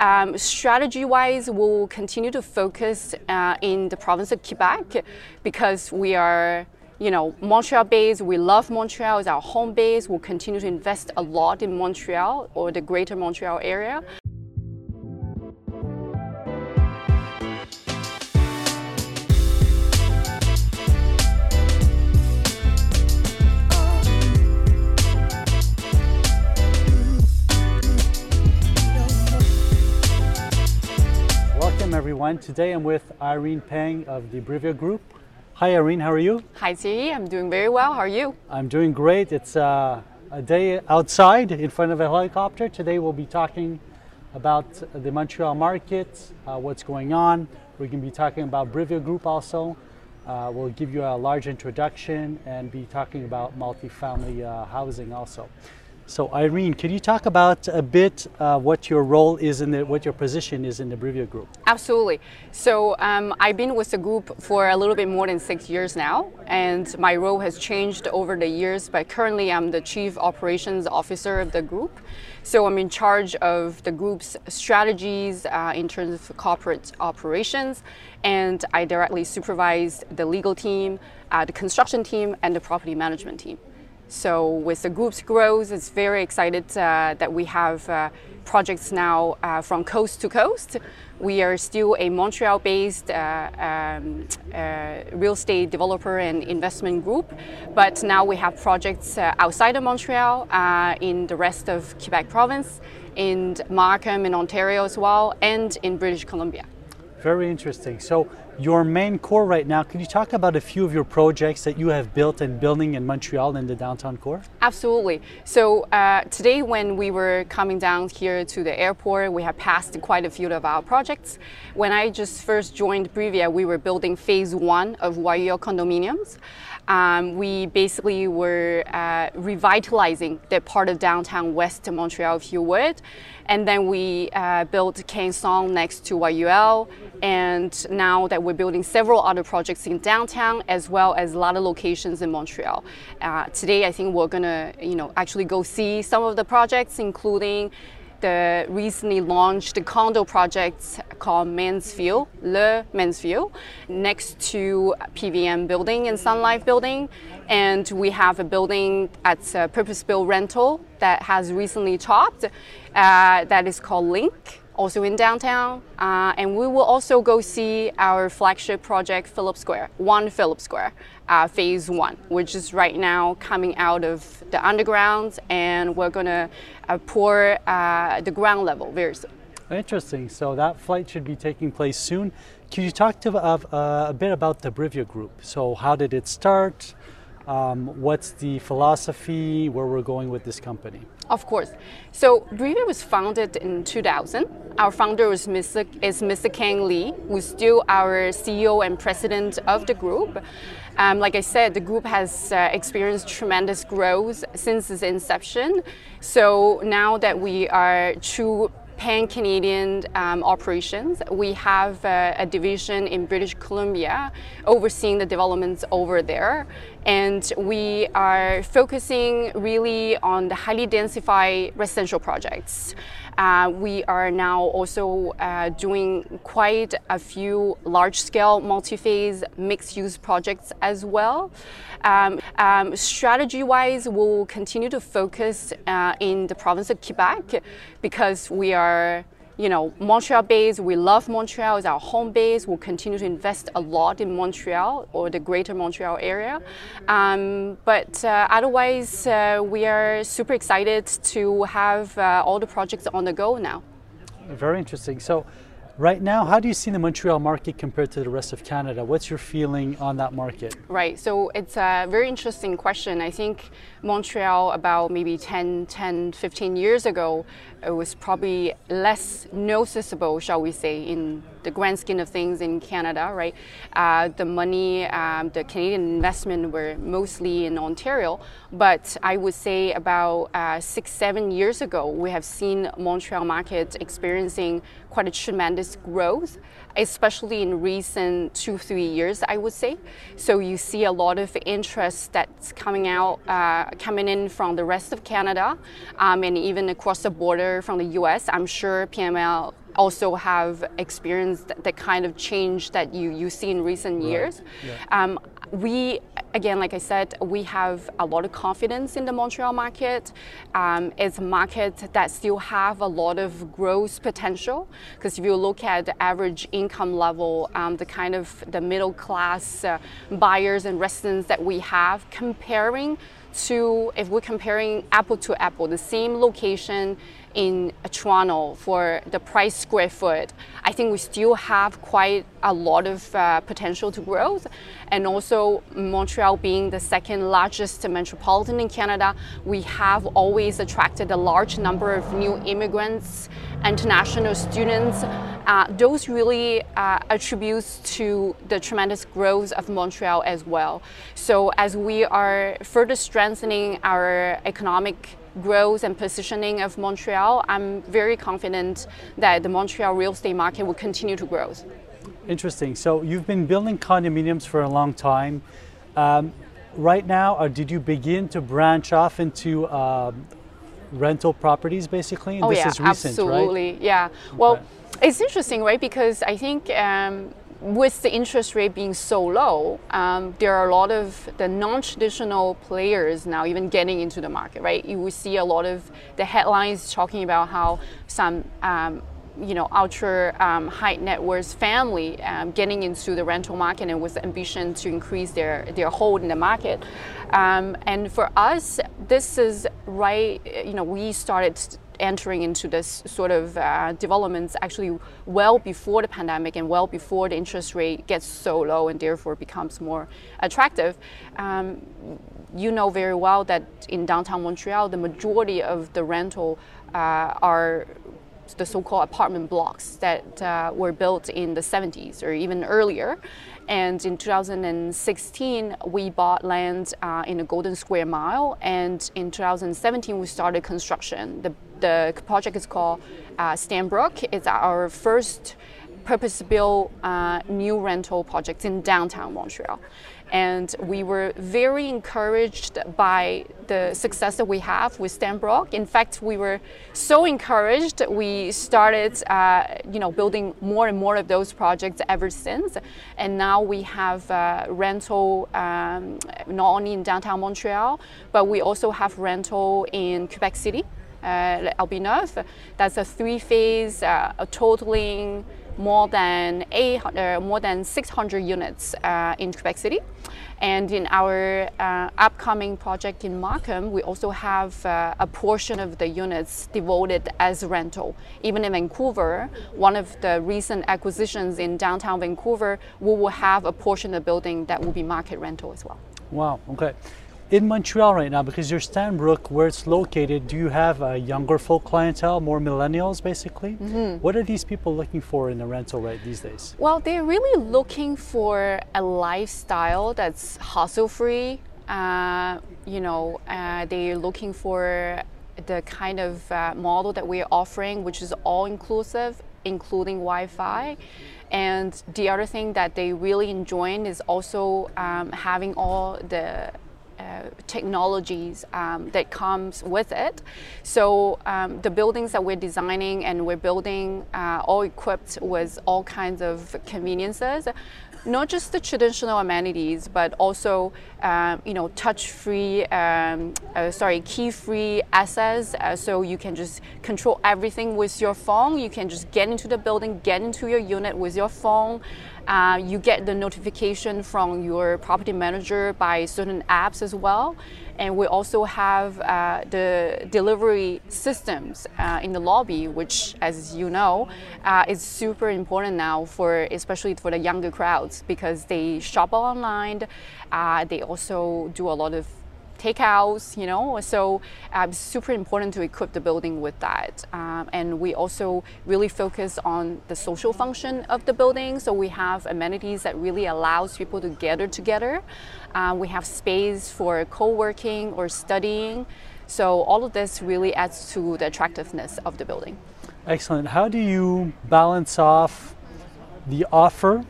Um, strategy wise, we'll continue to focus uh, in the province of Quebec because we are you know, Montreal based, we love Montreal, it's our home base. We'll continue to invest a lot in Montreal or the greater Montreal area. Everyone. Today I'm with Irene Peng of the Brivia Group. Hi Irene, how are you? Hi T, I'm doing very well. How are you? I'm doing great. It's uh, a day outside in front of a helicopter. Today we'll be talking about the Montreal market, uh, what's going on. We're going to be talking about Brivia Group also. Uh, we'll give you a large introduction and be talking about multifamily uh, housing also. So Irene, can you talk about a bit uh, what your role is in the, what your position is in the Brivia Group? Absolutely. So um, I've been with the group for a little bit more than six years now, and my role has changed over the years. But currently, I'm the chief operations officer of the group. So I'm in charge of the group's strategies uh, in terms of corporate operations, and I directly supervise the legal team, uh, the construction team, and the property management team. So with the group's growth, it's very excited uh, that we have uh, projects now uh, from coast to coast. We are still a Montreal-based uh, um, uh, real estate developer and investment group, but now we have projects uh, outside of Montreal in the rest of Quebec province, in Markham in Ontario as well, and in British Columbia. Very interesting. So your main core right now, can you talk about a few of your projects that you have built and building in Montreal in the downtown core? Absolutely. So uh, today when we were coming down here to the airport, we have passed quite a few of our projects. When I just first joined Brivia, we were building phase one of YUL condominiums. Um, we basically were uh, revitalizing that part of downtown West Montreal, if you would. And then we uh, built Quinson next to YUL. And now that we're building several other projects in downtown, as well as a lot of locations in Montreal. Uh, today, I think we're gonna, you know, actually go see some of the projects, including the recently launched condo project called Mansfield, Le Mansfield, next to PVM building and Sun Life building. And we have a building at purpose-built rental that has recently topped, uh, that is called Link also in downtown. Uh, and we will also go see our flagship project, Philip Square, One Philip Square, uh, phase one, which is right now coming out of the underground, and we're gonna uh, pour uh, the ground level very soon. Interesting. So that flight should be taking place soon. Could you talk to uh, a bit about the Brivia Group? So how did it start? Um, what's the philosophy? Where we're going with this company? Of course. So Brivia was founded in 2000. Our founder was Mr. is Mr. Kang Lee, who's still our CEO and president of the group. Um, like I said, the group has uh, experienced tremendous growth since its inception. So now that we are true pan-Canadian um, operations. We have uh, a division in British Columbia overseeing the developments over there. And we are focusing really on the highly densified residential projects. Uh, we are now also uh, doing quite a few large-scale multi-phase mixed-use projects as well. Um, um, Strategy-wise, we'll continue to focus uh, in the province of Quebec because we are you know, Montreal base, we love Montreal, it's our home base. We'll continue to invest a lot in Montreal or the greater Montreal area. Um, but uh, otherwise, uh, we are super excited to have uh, all the projects on the go now. Very interesting. So, Right now, how do you see the Montreal market compared to the rest of Canada? What's your feeling on that market? Right, so it's a very interesting question. I think Montreal, about maybe 10, 10, 15 years ago, it was probably less noticeable, shall we say, in the grand scheme of things in Canada, right? Uh, the money, um, the Canadian investment were mostly in Ontario, but I would say about uh, six, seven years ago, we have seen Montreal market experiencing quite a tremendous growth, especially in recent two, three years, I would say. So you see a lot of interest that's coming out, uh, coming in from the rest of Canada, um, and even across the border from the U.S. I'm sure PML also have experienced the kind of change that you, you see in recent years. Yeah. Um, we again like i said we have a lot of confidence in the montreal market um, it's a market that still have a lot of growth potential because if you look at the average income level um, the kind of the middle class uh, buyers and residents that we have comparing to if we're comparing apple to apple the same location in Toronto for the price square foot, I think we still have quite a lot of uh, potential to growth. And also, Montreal being the second largest metropolitan in Canada, we have always attracted a large number of new immigrants, international students. Uh, those really uh, attributes to the tremendous growth of Montreal as well. So, as we are further strengthening our economic growth and positioning of Montreal, I'm very confident that the Montreal real estate market will continue to grow. Interesting. So you've been building condominiums for a long time. Um, right now, or did you begin to branch off into um, rental properties basically? And oh, this yeah, is recent, absolutely. Right? Yeah. Well, okay. it's interesting, right? Because I think um, with the interest rate being so low, um, there are a lot of the non-traditional players now even getting into the market, right? You will see a lot of the headlines talking about how some um, you know, ultra um, high net worth family um, getting into the rental market and with the ambition to increase their, their hold in the market. Um, and for us, this is right, you know, we started entering into this sort of uh, developments actually well before the pandemic and well before the interest rate gets so low and therefore becomes more attractive. Um, you know very well that in downtown Montreal, the majority of the rental uh, are the so-called apartment blocks that uh, were built in the 70s or even earlier. And in 2016, we bought land uh, in the Golden Square Mile. And in 2017, we started construction. The, the project is called uh, Stanbrook. It's our first purpose-built uh, new rental project in downtown Montreal. And we were very encouraged by the success that we have with Stanbrook. In fact, we were so encouraged, we started uh, you know, building more and more of those projects ever since. And now we have uh, rental um, not only in downtown Montreal, but we also have rental in Quebec City, uh. That's a three-phase, uh, totaling more than eight, uh, more than 600 units uh, in Quebec City. And in our uh, upcoming project in Markham, we also have uh, a portion of the units devoted as rental. Even in Vancouver, one of the recent acquisitions in downtown Vancouver, we will have a portion of the building that will be market rental as well. Wow, okay in Montreal right now, because you're Stanbrook, where it's located, do you have a younger folk clientele, more millennials basically? Mm-hmm. What are these people looking for in a rental right these days? Well, they're really looking for a lifestyle that's hassle free. Uh, you know, uh, they're looking for the kind of uh, model that we're offering, which is all inclusive, including Wi Fi. And the other thing that they really enjoy is also um, having all the uh, technologies um, that comes with it. So um, the buildings that we're designing and we're building uh, all equipped with all kinds of conveniences not just the traditional amenities, but also um, you know touch-free, um, uh, sorry, key-free access. Uh, so you can just control everything with your phone. You can just get into the building, get into your unit with your phone. Uh, you get the notification from your property manager by certain apps as well. And we also have uh, the delivery systems uh, in the lobby, which, as you know, uh, is super important now for, especially for the younger crowds, because they shop online. Uh, they also do a lot of takeouts, you know. So uh, it's super important to equip the building with that. Um, and we also really focus on the social function of the building. So we have amenities that really allows people to gather together. Uh, we have space for co-working or studying. So all of this really adds to the attractiveness of the building. Excellent. How do you balance off the offer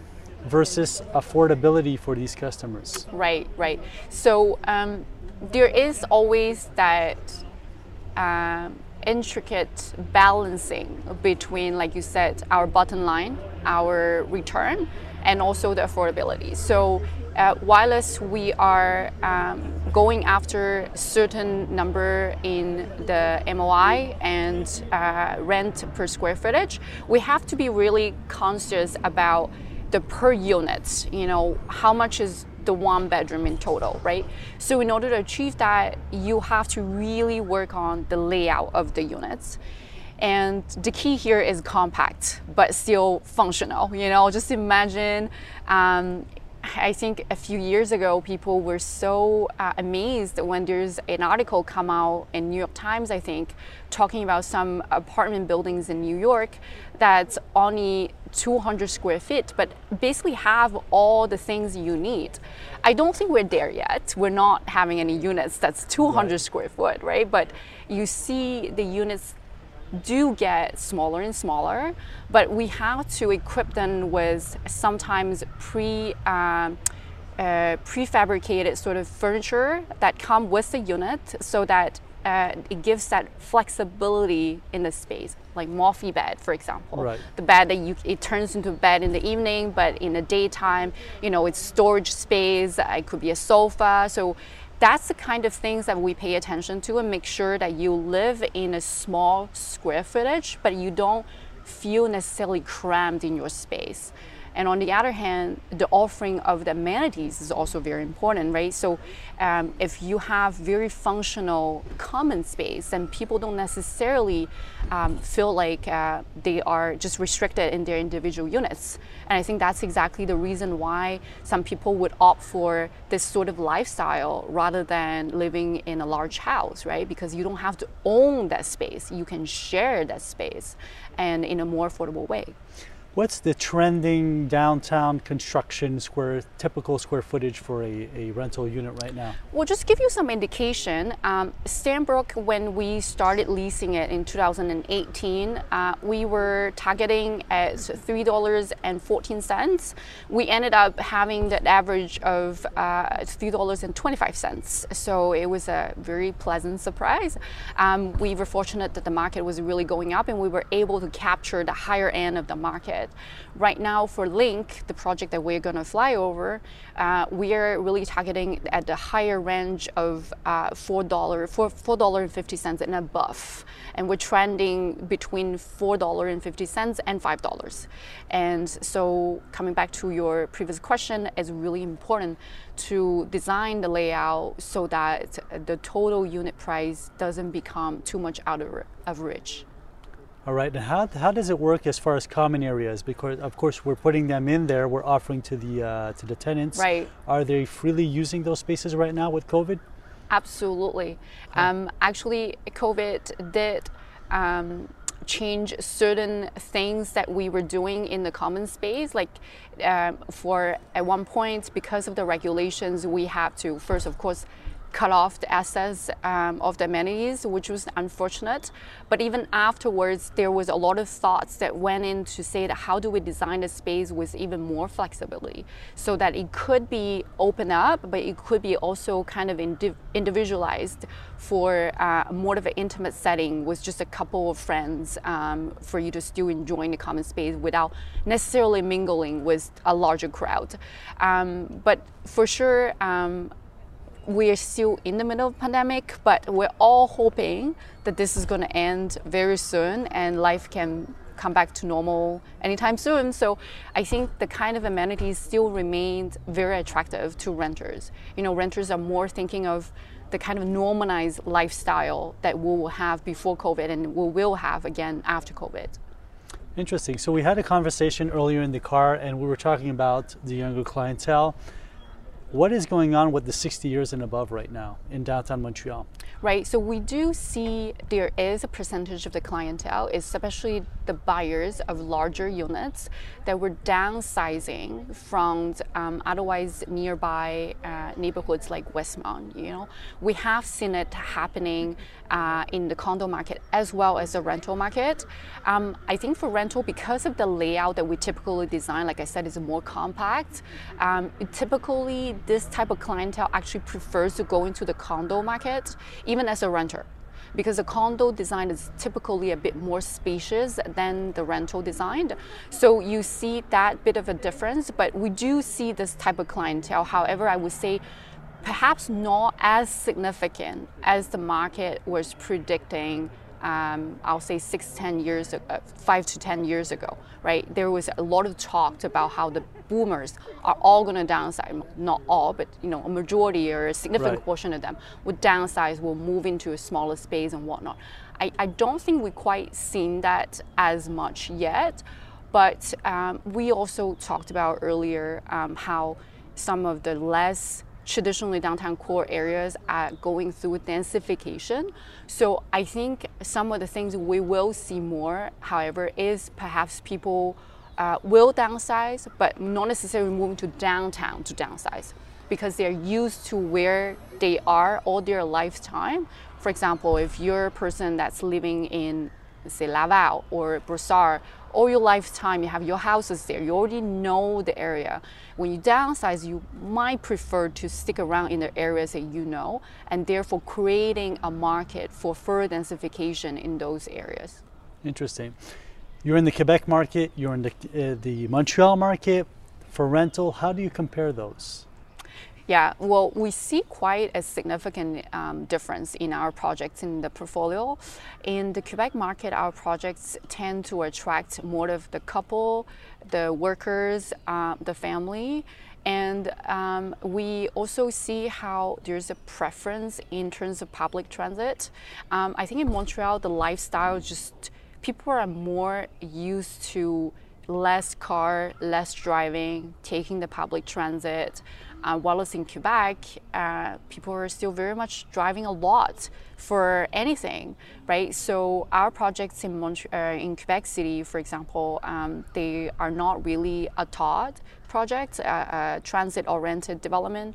versus affordability for these customers? Right, right. So um, there is always that um, intricate balancing between, like you said, our bottom line, our return, and also the affordability. So uh, whilst we are um, going after certain number in the MOI and uh, rent per square footage, we have to be really conscious about the per units. You know, how much is the one bedroom in total, right? So in order to achieve that, you have to really work on the layout of the units. And the key here is compact, but still functional. You know, just imagine um, I think a few years ago, people were so uh, amazed when there's an article come out in New York Times, I think, talking about some apartment buildings in New York that's only 200 square feet, but basically have all the things you need. I don't think we're there yet. We're not having any units that's 200 right. square foot, right? But you see the units do get smaller and smaller, but we have to equip them with sometimes pre um, uh, prefabricated sort of furniture that come with the unit so that uh, it gives that flexibility in the space, like Murphy bed, for example. Right. The bed that you it turns into a bed in the evening, but in the daytime, you know, it's storage space. Uh, it could be a sofa. So that's the kind of things that we pay attention to and make sure that you live in a small square footage, but you don't feel necessarily crammed in your space. And on the other hand, the offering of the amenities is also very important, right? So um, if you have very functional common space, then people don't necessarily um, feel like uh, they are just restricted in their individual units. And I think that's exactly the reason why some people would opt for this sort of lifestyle rather than living in a large house, right? Because you don't have to own that space, you can share that space and in a more affordable way. What's the trending downtown construction square, typical square footage for a, a rental unit right now? Well, just give you some indication. Um, Stanbrook, when we started leasing it in 2018, uh, we were targeting at $3.14. We ended up having that average of uh, $3.25. So it was a very pleasant surprise. Um, we were fortunate that the market was really going up and we were able to capture the higher end of the market it. Right now for Link, the project that we're going to fly over, uh, we are really targeting at the higher range of uh, $4, $4.50 and above. And we're trending between $4.50 and $5. And so coming back to your previous question, it's really important to design the layout so that the total unit price doesn't become too much out of, of reach. All right, and how, how does it work as far as common areas? Because of course we're putting them in there, we're offering to the uh, to the tenants. Right. Are they freely using those spaces right now with COVID? Absolutely. Um, actually, COVID did um, change certain things that we were doing in the common space. Like um, for at one point, because of the regulations, we have to first, of course, cut off the access um, of the amenities, which was unfortunate. But even afterwards, there was a lot of thoughts that went in to say that how do we design the space with even more flexibility so that it could be open up, but it could be also kind of indiv individualized for uh, more of an intimate setting with just a couple of friends um, for you to still enjoy the common space without necessarily mingling with a larger crowd. Um, but for sure, um, we're still in the middle of pandemic, but we're all hoping that this is going to end very soon and life can come back to normal anytime soon. So I think the kind of amenities still remain very attractive to renters. You know, renters are more thinking of the kind of normalized lifestyle that we will have before COVID and we will have again after COVID. Interesting. So we had a conversation earlier in the car and we were talking about the younger clientele what is going on with the 60 years and above right now in downtown Montreal? Right, so we do see there is a percentage of the clientele, especially the buyers of larger units, that were downsizing from um, otherwise nearby uh, neighborhoods like Westmount. You know, we have seen it happening uh, in the condo market as well as the rental market. Um, I think for rental, because of the layout that we typically design, like I said, is more compact. Um, typically, this type of clientele actually prefers to go into the condo market, even as a renter because the condo design is typically a bit more spacious than the rental design. So you see that bit of a difference, but we do see this type of clientele. However, I would say perhaps not as significant as the market was predicting um, I'll say six, ten years, uh, five to ten years ago, right? There was a lot of talk about how the boomers are all going to downsize. Not all, but you know, a majority or a significant right. portion of them would downsize, will move into a smaller space and whatnot. I, I don't think we quite seen that as much yet, but um, we also talked about earlier um, how some of the less traditionally downtown core areas are going through densification. So I think some of the things we will see more, however, is perhaps people uh, will downsize, but not necessarily moving to downtown to downsize because they're used to where they are all their lifetime. For example, if you're a person that's living in, say, Laval or Brossard all your lifetime, you have your houses there, you already know the area. When you downsize, you might prefer to stick around in the areas that you know, and therefore creating a market for further densification in those areas. Interesting. You're in the Quebec market, you're in the, uh, the Montreal market. For rental, how do you compare those? Yeah, well, we see quite a significant um, difference in our projects in the portfolio. In the Quebec market, our projects tend to attract more of the couple, the workers, uh, the family, and um, we also see how there's a preference in terms of public transit. Um, I think in Montreal, the lifestyle just people are more used to less car, less driving, taking the public transit. Uh, while it's in Quebec, uh, people are still very much driving a lot for anything, right? So our projects in, Mont- uh, in Quebec City, for example, um, they are not really a TOD project, a transit-oriented development.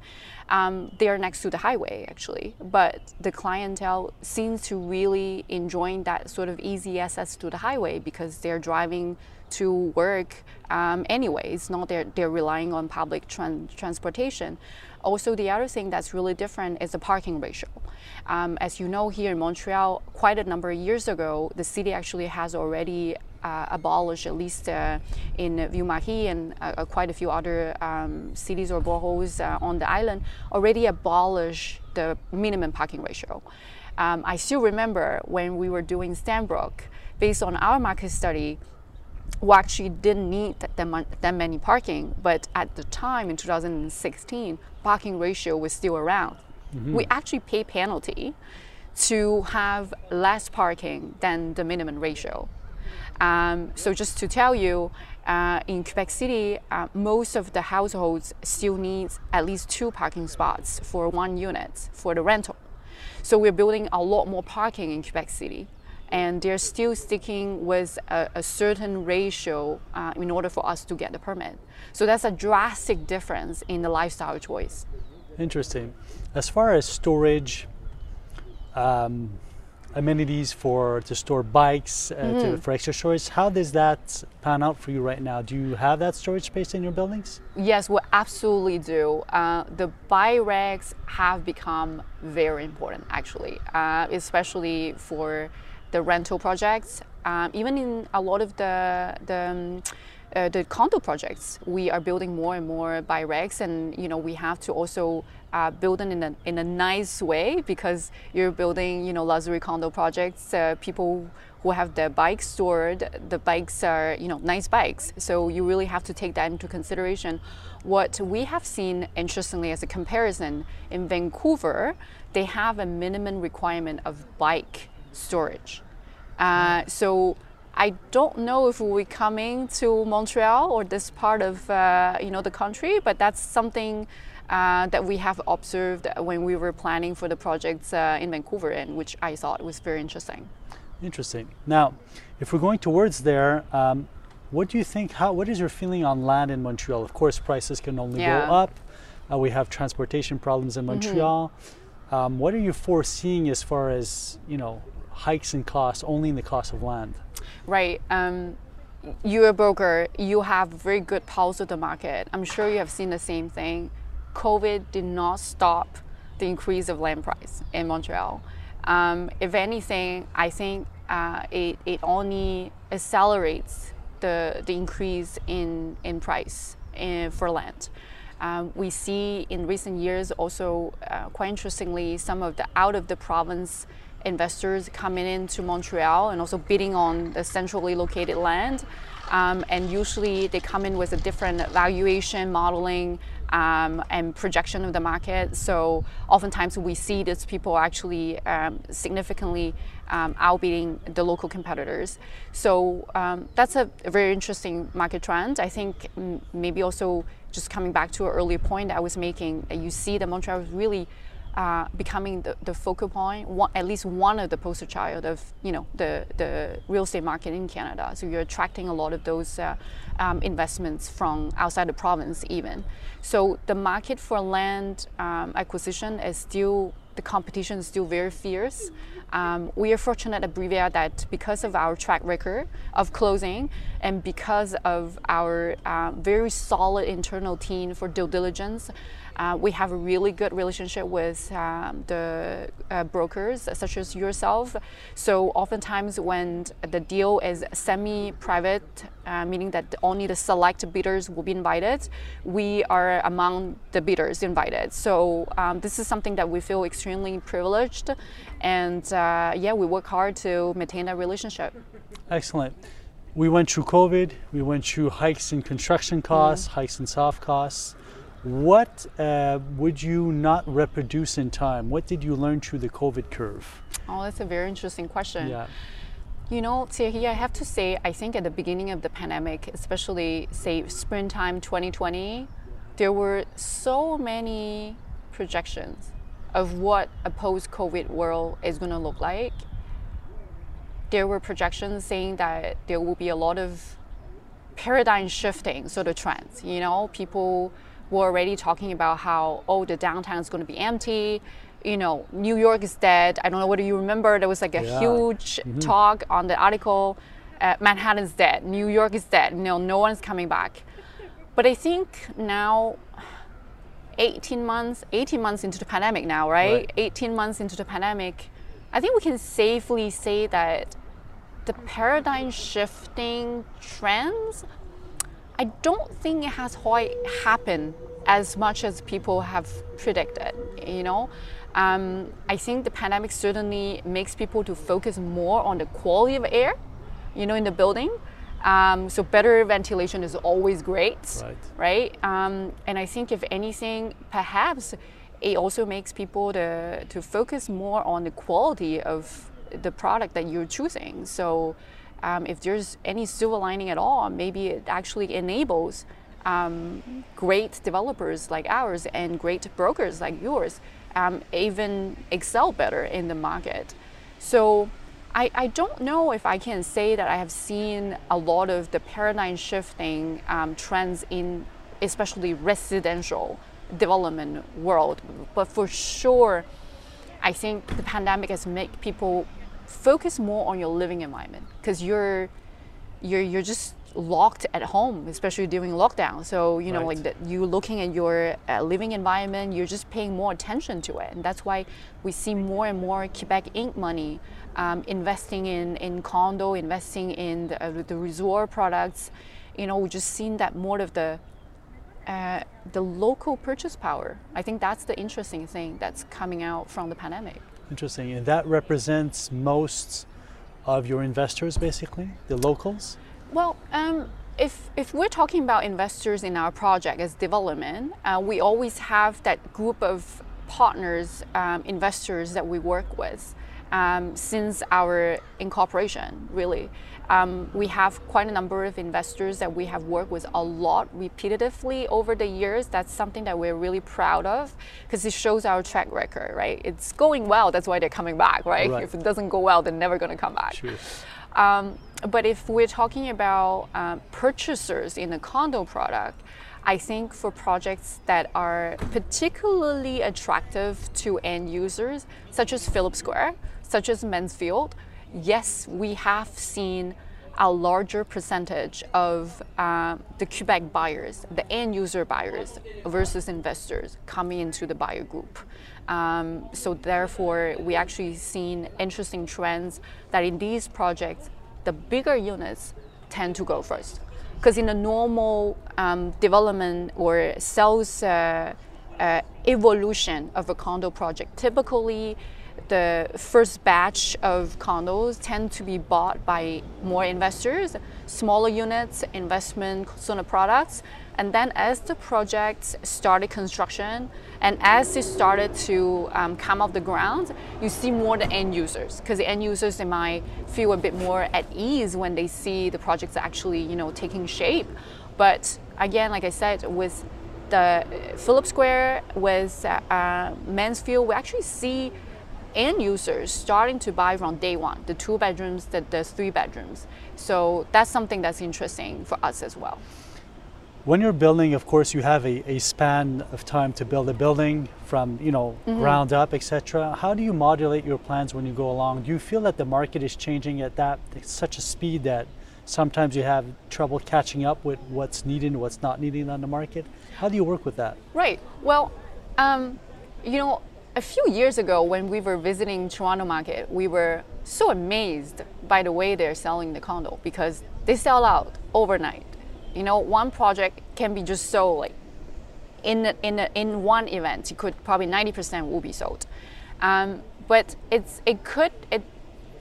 Um, they are next to the highway, actually, but the clientele seems to really enjoying that sort of easy access to the highway because they're driving to work um, anyways, not they're, they're relying on public tran- transportation. Also, the other thing that's really different is the parking ratio. Um, as you know, here in Montreal, quite a number of years ago, the city actually has already uh, abolished, at least uh, in Ville-Marie and uh, quite a few other um, cities or boroughs uh, on the island, already abolished the minimum parking ratio. Um, I still remember when we were doing Stanbrook, based on our market study, we actually didn't need that, that many parking, but at the time in 2016, parking ratio was still around. Mm-hmm. We actually pay penalty to have less parking than the minimum ratio. Um, so just to tell you, uh, in Quebec City, uh, most of the households still need at least two parking spots for one unit for the rental. So we're building a lot more parking in Quebec City and they're still sticking with a, a certain ratio uh, in order for us to get the permit. So that's a drastic difference in the lifestyle choice. Interesting. As far as storage, um, amenities for to store bikes uh, mm-hmm. to, for extra storage, how does that pan out for you right now? Do you have that storage space in your buildings? Yes, we absolutely do. Uh, the bike racks have become very important, actually, uh, especially for the rental projects. Um, even in a lot of the the um, uh, the condo projects, we are building more and more bike racks, and you know we have to also uh, build them in a in a nice way because you're building you know luxury condo projects. Uh, people who have their bikes stored, the bikes are you know nice bikes, so you really have to take that into consideration. What we have seen, interestingly, as a comparison in Vancouver, they have a minimum requirement of bike storage. Uh, so I don't know if we're coming to Montreal or this part of uh, you know the country, but that's something uh, that we have observed when we were planning for the projects uh, in Vancouver, and which I thought was very interesting. Interesting. Now, if we're going towards there, um, what do you think? How what is your feeling on land in Montreal? Of course, prices can only yeah. go up. Uh, we have transportation problems in mm-hmm. Montreal. Mm-hmm. Um, what are you foreseeing as far as you know hikes in cost only in the cost of land. Right. Um, you're a broker, you have very good pulse of the market. I'm sure you have seen the same thing. COVID did not stop the increase of land price in Montreal. Um, if anything, I think uh, it, it only accelerates the, the increase in, in price in, for land. Um, we see in recent years also, uh, quite interestingly, some of the out of the province investors coming into Montreal and also bidding on the centrally located land. Um, and usually they come in with a different valuation modeling um, and projection of the market. So oftentimes we see these people actually um, significantly um, outbidding the local competitors. So um, that's a, very interesting market trend. I think maybe also just coming back to an earlier point I was making, you see that Montreal is really uh, becoming the, the focal point, one, at least one of the poster child of you know the, the real estate market in Canada. So you're attracting a lot of those uh, um, investments from outside the province even. So the market for land um, acquisition is still the competition is still very fierce. Um, we are fortunate at Brivia that because of our track record of closing and because of our uh, very solid internal team for due diligence, uh, we have a really good relationship with um, the uh, brokers, such as yourself. So oftentimes when the deal is semi-private, uh, meaning that only the select bidders will be invited, we are among the bidders invited. So um, this is something that we feel extremely privileged, and uh, yeah, we work hard to maintain that relationship. Excellent. We went through COVID. We went through hikes in construction costs, mm. hikes in soft costs. What uh, would you not reproduce in time? What did you learn through the COVID curve? Oh, that's a very interesting question. Yeah. You know, Thierry, I have to say, I think at the beginning of the pandemic, especially say springtime 2020, there were so many projections of what a post-COVID world is going to look like. There were projections saying that there will be a lot of paradigm shifting sort of trends. You know, people were already talking about how, oh, the downtown is going to be empty. You know, New York is dead. I don't know whether you remember, there was like a yeah. huge mm-hmm. talk on the article uh, Manhattan's dead, New York is dead, you know, no one's coming back. But I think now, 18 months, 18 months into the pandemic now, right? right? 18 months into the pandemic, I think we can safely say that the paradigm shifting trends I don't think it has quite happened as much as people have predicted. You know, um, I think the pandemic certainly makes people to focus more on the quality of air, you know, in the building. Um, so better ventilation is always great, right? right? Um, and I think if anything, perhaps it also makes people to to focus more on the quality of the product that you're choosing. So um, if there's any silver lining at all, maybe it actually enables um, great developers like ours and great brokers like yours um, even excel better in the market. So I, I, don't know if I can say that I have seen a lot of the paradigm shifting um, trends in especially residential development world, but for sure, I think the pandemic has made people focus more on your living environment because you're you're you're just locked at home, especially during lockdown. So you know, right. like that, you looking at your uh, living environment, you're just paying more attention to it, and that's why we see more and more Quebec Inc. money um, investing in in condo, investing in the, uh, the resort products. You know, we just seen that more of the uh, the local purchase power. I think that's the interesting thing that's coming out from the pandemic. Interesting. And that represents most of your investors, basically, the locals? Well, um, if, if we're talking about investors in our project as development, uh, we always have that group of partners, um, investors that we work with um, since our incorporation, really. Um, we have quite a number of investors that we have worked with a lot repetitively over the years. That's something that we're really proud of because it shows our track record, right? It's going well, that's why they're coming back, right? right. If it doesn't go well, they're never going to come back. Sure. Um, but if we're talking about um, purchasers in the condo product, I think for projects that are particularly attractive to end users, such as Phillips Square, such as Mansfield, yes, we have seen a larger percentage of uh, the Quebec buyers, the end user buyers versus investors coming into the buyer group. Um, so therefore, we actually seen interesting trends that in these projects, the bigger units tend to go first. Because in a normal um, development or sales uh, uh, evolution of a condo project, typically the first batch of condos tend to be bought by more investors, smaller units, investment of products. And then as the project started construction and as it started to um, come off the ground, you see more the end users because the end users they might feel a bit more at ease when they see the projects actually you know taking shape. But again, like I said, with the Phillips Square, with uh, uh, Mansfield, we actually see end users starting to buy from day one, the two bedrooms, the, the three bedrooms. So that's something that's interesting for us as well. When you're building, of course, you have a, a span of time to build a building from, you know, mm-hmm. ground up, etc. How do you modulate your plans when you go along? Do you feel that the market is changing at that such a speed that sometimes you have trouble catching up with what's needed and what's not needed on the market? How do you work with that? Right. Well, um, you know, a few years ago, when we were visiting Toronto market, we were so amazed by the way they're selling the condo because they sell out overnight. You know, one project can be just sold like in in in one event. It could probably ninety percent will be sold, um, but it's it could it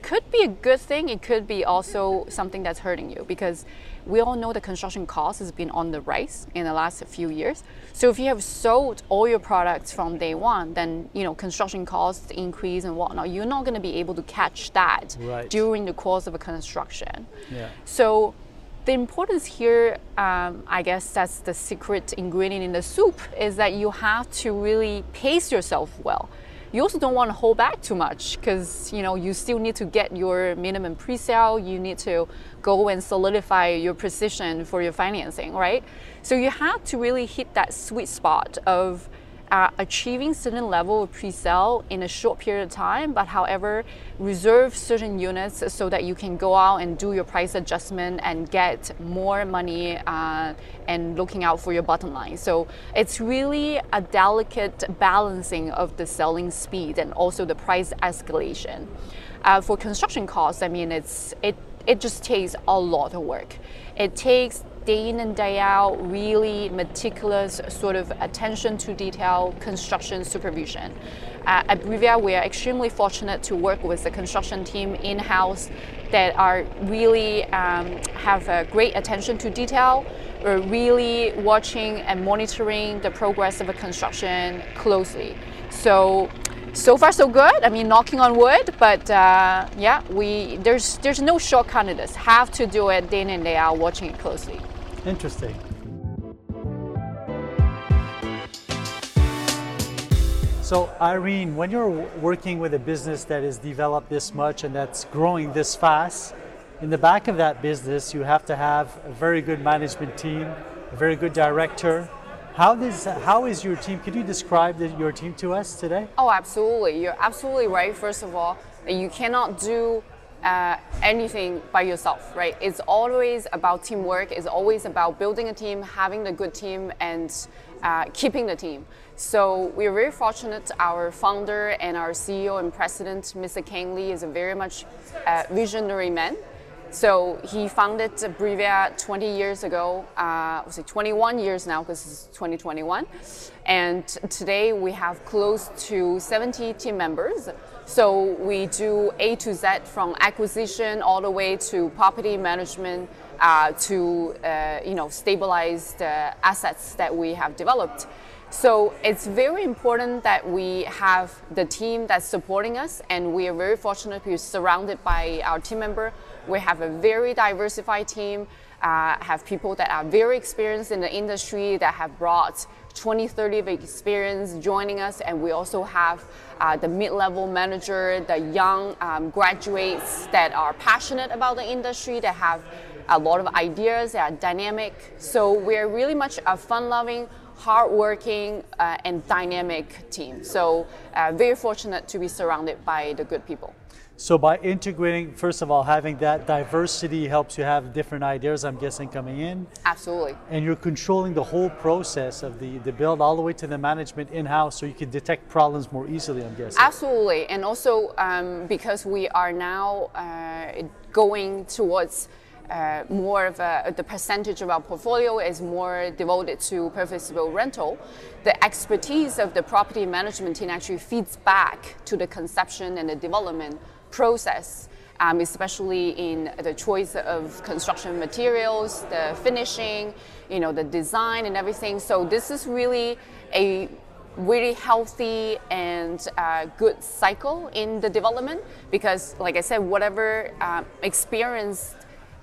could be a good thing. It could be also something that's hurting you because we all know the construction cost has been on the rise in the last few years. So if you have sold all your products from day one, then you know construction costs increase and whatnot. You're not going to be able to catch that right. during the course of a construction. Yeah. So the importance here, um, I guess that's the secret ingredient in the soup, is that you have to really pace yourself well you also don't want to hold back too much because you know you still need to get your minimum pre-sale you need to go and solidify your position for your financing right? So you have to really hit that sweet spot of uh, achieving certain level of pre-sale in a short period of time, but however, reserve certain units so that you can go out and do your price adjustment and get more money uh, and looking out for your bottom line. So it's really a delicate balancing of the selling speed and also the price escalation. Uh, for construction costs, I mean, it's it it just takes a lot of work. It takes day in and day out, really meticulous sort of attention to detail construction supervision. At Brivia, we are extremely fortunate to work with the construction team in-house that are really um, have a great attention to detail. We're really watching and monitoring the progress of a construction closely. So so far so good. I mean, knocking on wood, but uh, yeah, we there's there's no shortcut in this. Have to do it day in and day out, watching it closely. Interesting. So Irene, when you're working with a business that is developed this much and that's growing this fast, in the back of that business, you have to have a very good management team, a very good director. How does how is your team? Can you describe the, your team to us today? Oh, absolutely. You're absolutely right. First of all, you cannot do uh, anything by yourself, right? It's always about teamwork. It's always about building a team, having a good team, and uh, keeping the team. So we're very fortunate. Our founder and our CEO and president, Mr. Kang Lee, is a very much uh, visionary man. So he founded Brivia 20 years ago, uh, was it 21 years now because it's 2021. And today we have close to 70 team members. So we do A to Z from acquisition all the way to property management uh, to uh, you know stabilize the assets that we have developed. So it's very important that we have the team that's supporting us, and we are very fortunate to be surrounded by our team member. We have a very diversified team, uh, have people that are very experienced in the industry that have brought 20, 30 of experience joining us, and we also have uh, the mid-level manager, the young um, graduates that are passionate about the industry, that have a lot of ideas, that are dynamic. So we're really much a fun-loving, hardworking, uh, and dynamic team. So uh, very fortunate to be surrounded by the good people. So by integrating, first of all, having that diversity helps you have different ideas, I'm guessing, coming in. Absolutely. And you're controlling the whole process of the, the build all the way to the management in-house so you can detect problems more easily, I'm guessing. Absolutely. And also um, because we are now uh, going towards uh, more of a, the percentage of our portfolio is more devoted to purpose-built rental. The expertise of the property management team actually feeds back to the conception and the development process, um, especially in the choice of construction materials, the finishing, you know, the design and everything. So this is really a really healthy and uh, good cycle in the development because like i said whatever uh, experience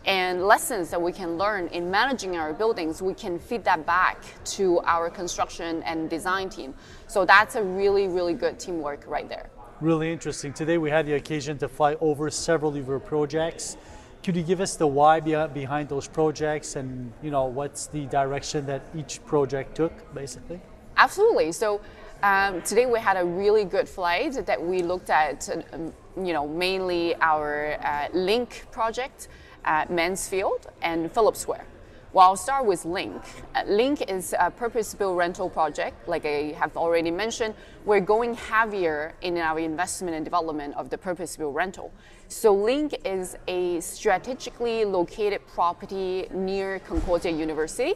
and lessons that we can learn in managing our buildings, we can feed that back to our construction and design team. So that's a really, really good teamwork right there. Really interesting. Today we had the occasion to fly over several of your projects. Could you give us the why behind those projects and you know what's the direction that each project took, basically? Absolutely. So um, today we had a really good flight that we looked at, um, you know, mainly our uh, Link project at Mansfield and Phillips Square. Well, I'll start with Link. Uh, Link is a purpose-built rental project. Like I have already mentioned, we're going heavier in our investment and development of the purpose-built rental. So Link is a strategically located property near Concordia University.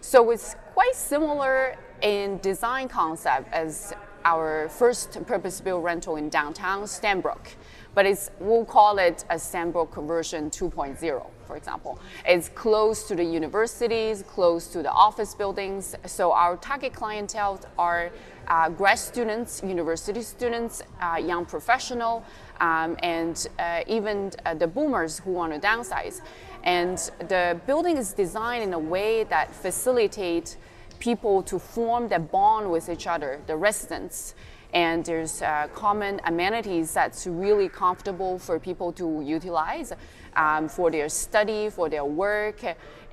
So it's quite similar in design concept as our first purpose-built rental in downtown Stanbrook but it's, we'll call it a Stanbrook version 2.0, for example. It's close to the universities, close to the office buildings. So our target clientele are uh, grad students, university students, uh, young professional, um, and uh, even uh, the boomers who want to downsize. And the building is designed in a way that facilitates people to form that bond with each other, the residents and there's uh, common amenities that's really comfortable for people to utilize um, for their study, for their work,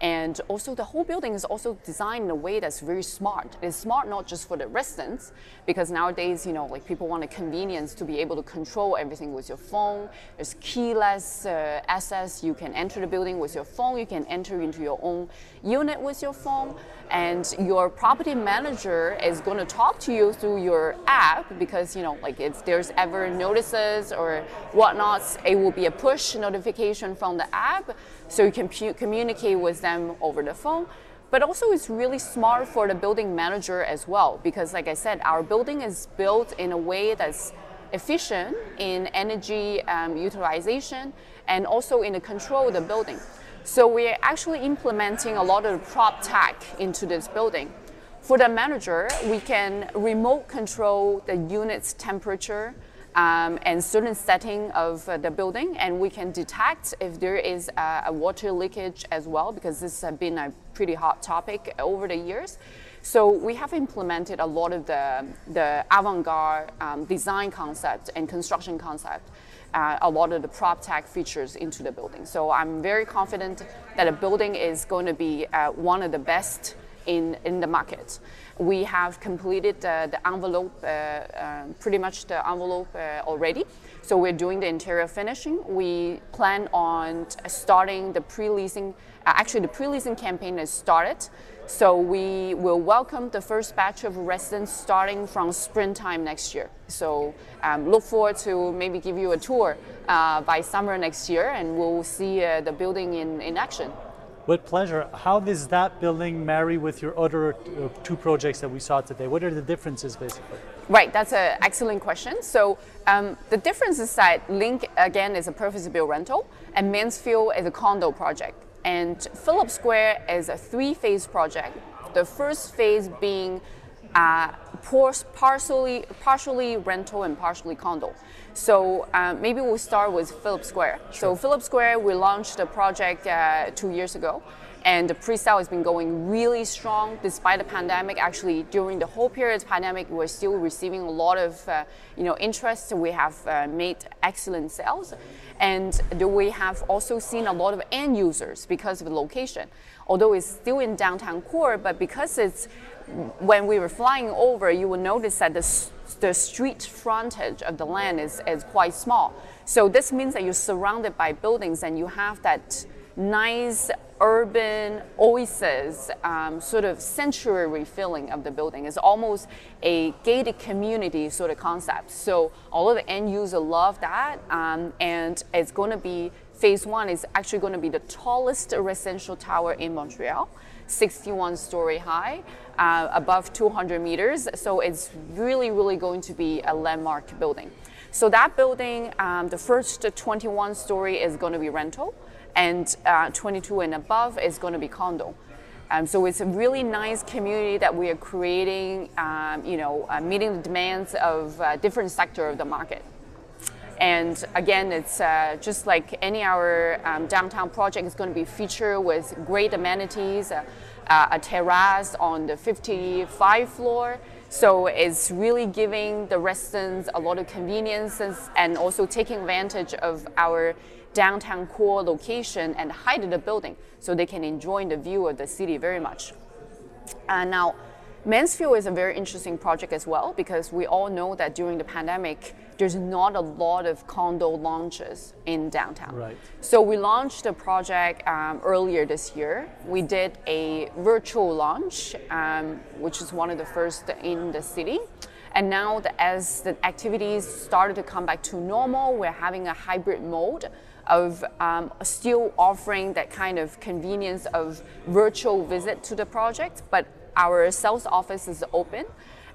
and also the whole building is also designed in a way that's very smart. It's smart not just for the residents, because nowadays, you know, like people want a convenience to be able to control everything with your phone. There's keyless uh, access. You can enter the building with your phone. You can enter into your own unit with your phone. And your property manager is going to talk to you through your app because, you know, like if there's ever notices or whatnot, it will be a push notification from the app so you can communicate with them over the phone. But also it's really smart for the building manager as well because like I said, our building is built in a way that's efficient in energy um, utilization and also in the control of the building. So we're actually implementing a lot of prop tech into this building. For the manager, we can remote control the unit's temperature, um, and certain setting of uh, the building, and we can detect if there is a, water leakage as well, because this has been a pretty hot topic over the years. So we have implemented a lot of the, the avant-garde um, design concept and construction concept, uh, a lot of the prop tech features into the building. So I'm very confident that a building is going to be uh, one of the best in, in the market. We have completed uh, the envelope, uh, uh, pretty much the envelope uh, already. So we're doing the interior finishing. We plan on starting the pre-leasing, uh, actually the pre-leasing campaign has started. So we will welcome the first batch of residents starting from springtime next year. So um, look forward to maybe give you a tour uh, by summer next year and we'll see the building in, in action. With pleasure. How does that building marry with your other uh, two projects that we saw today? What are the differences basically? Right, that's an excellent question. So um, the difference is that Link, again, is a purpose-built rental, and Mansfield is a condo project. And Phillips Square is a three-phase project. The first phase being uh, partially, partially rental and partially condo. So uh, maybe we'll start with Phillips Square. Sure. So Phillips Square, we launched the project uh, two years ago, and the pre-sale has been going really strong despite the pandemic. Actually, during the whole period of pandemic, we're still receiving a lot of uh, you know interest. We have uh, made excellent sales, and we have also seen a lot of end users because of the location. Although it's still in downtown core, but because it's when we were flying over, you will notice that the, the street frontage of the land is, is quite small. So this means that you're surrounded by buildings and you have that nice urban oasis um, sort of sanctuary feeling of the building. It's almost a gated community sort of concept. So all of the end users love that, um, and it's going to be phase one is actually going to be the tallest residential tower in Montreal. 61 story high, uh, above 200 meters. So it's really, really going to be a landmark building. So that building, um, the first 21 story is going to be rental and uh, 22 and above is going to be condo. Um, so it's a really nice community that we are creating, um, you know, uh, meeting the demands of uh, different sector of the market. And again, it's uh, just like any our um, downtown project is going to be featured with great amenities, uh, uh, a terrace on the 55 floor. So it's really giving the residents a lot of conveniences and also taking advantage of our downtown core location and height of the building so they can enjoy the view of the city very much. Uh, now, Mansfield is a very interesting project as well because we all know that during the pandemic, there's not a lot of condo launches in downtown. Right. So we launched the project um, earlier this year. We did a virtual launch, um, which is one of the first in the city. And now, the, as the activities started to come back to normal, we're having a hybrid mode of um, still offering that kind of convenience of virtual visit to the project, but our sales office is open.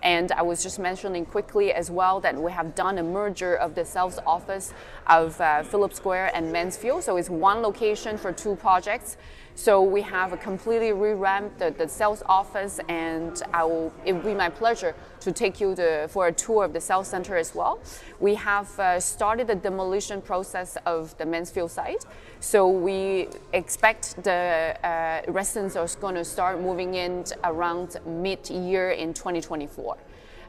And I was just mentioning quickly as well that we have done a merger of the sales office of uh, Phillips Square and Mansfield. So it's one location for two projects. So we have a completely revamped the, the sales office, and I will, it will be my pleasure to take you to, for a tour of the sales center as well. We have uh, started the demolition process of the Mansfield site, so we expect the uh, residents are going to start moving in around mid-year in 2024.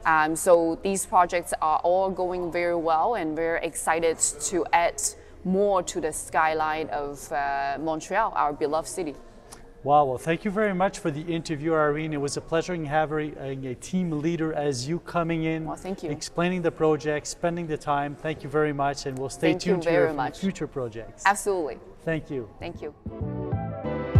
Um, so these projects are all going very well, and we're excited to add more to the skyline of uh, Montreal, our beloved city. Wow, well, thank you very much for the interview, Irene. It was a pleasure having a, team leader as you coming in, well, thank you. explaining the project, spending the time. Thank you very much, and we'll stay thank tuned to your much. future projects. Absolutely. Thank you. Thank you.